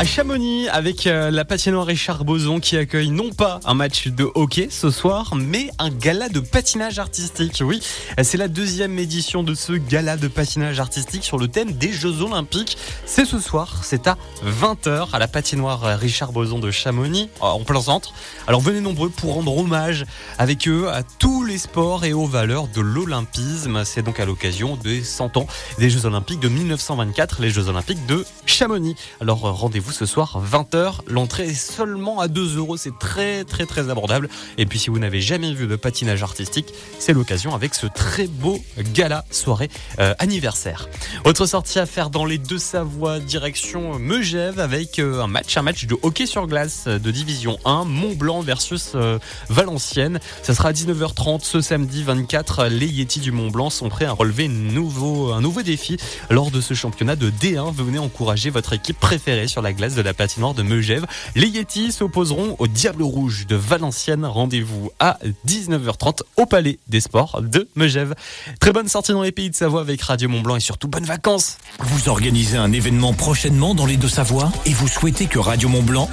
À Chamonix, avec euh, la patinoire Richard Boson qui accueille non pas un match de hockey ce soir, mais un gala de patinage artistique. Oui, c'est la deuxième édition de ce gala de patinage artistique sur le thème des Jeux Olympiques. C'est ce soir, c'est à 20h à la patinoire Richard Boson de Chamonix, en plein centre. Alors venez nombreux pour rendre hommage avec eux à tous les sports et aux valeurs de l'olympisme. C'est donc à l'occasion des 100 ans des Jeux Olympiques de 1924, les Jeux Olympiques de Chamonix. Alors rendez-vous ce soir 20h. L'entrée est seulement à 2 euros. C'est très très très abordable. Et puis si vous n'avez jamais vu de patinage artistique, c'est l'occasion avec ce très beau gala soirée euh, anniversaire. Autre sortie à faire dans les deux Savoie direction Megève avec euh, un match, un match de hockey sur glace de division 1, Mont Blanc versus euh, Valenciennes. Ça sera à 19h30 ce samedi 24. Les Yétis du Mont Blanc sont prêts à relever nouveau, un nouveau défi lors de ce championnat de D1. Venez encourager votre équipe préférée sur la glace de la patinoire de Megève. Les Yetis s'opposeront au Diable Rouge de Valenciennes. Rendez-vous à 19h30 au Palais des Sports de Megève. Très bonne sortie dans les pays de Savoie avec Radio Mont Blanc et surtout bonnes vacances. Vous organisez un événement prochainement dans les Deux-Savoies et vous souhaitez que Radio Mont Blanc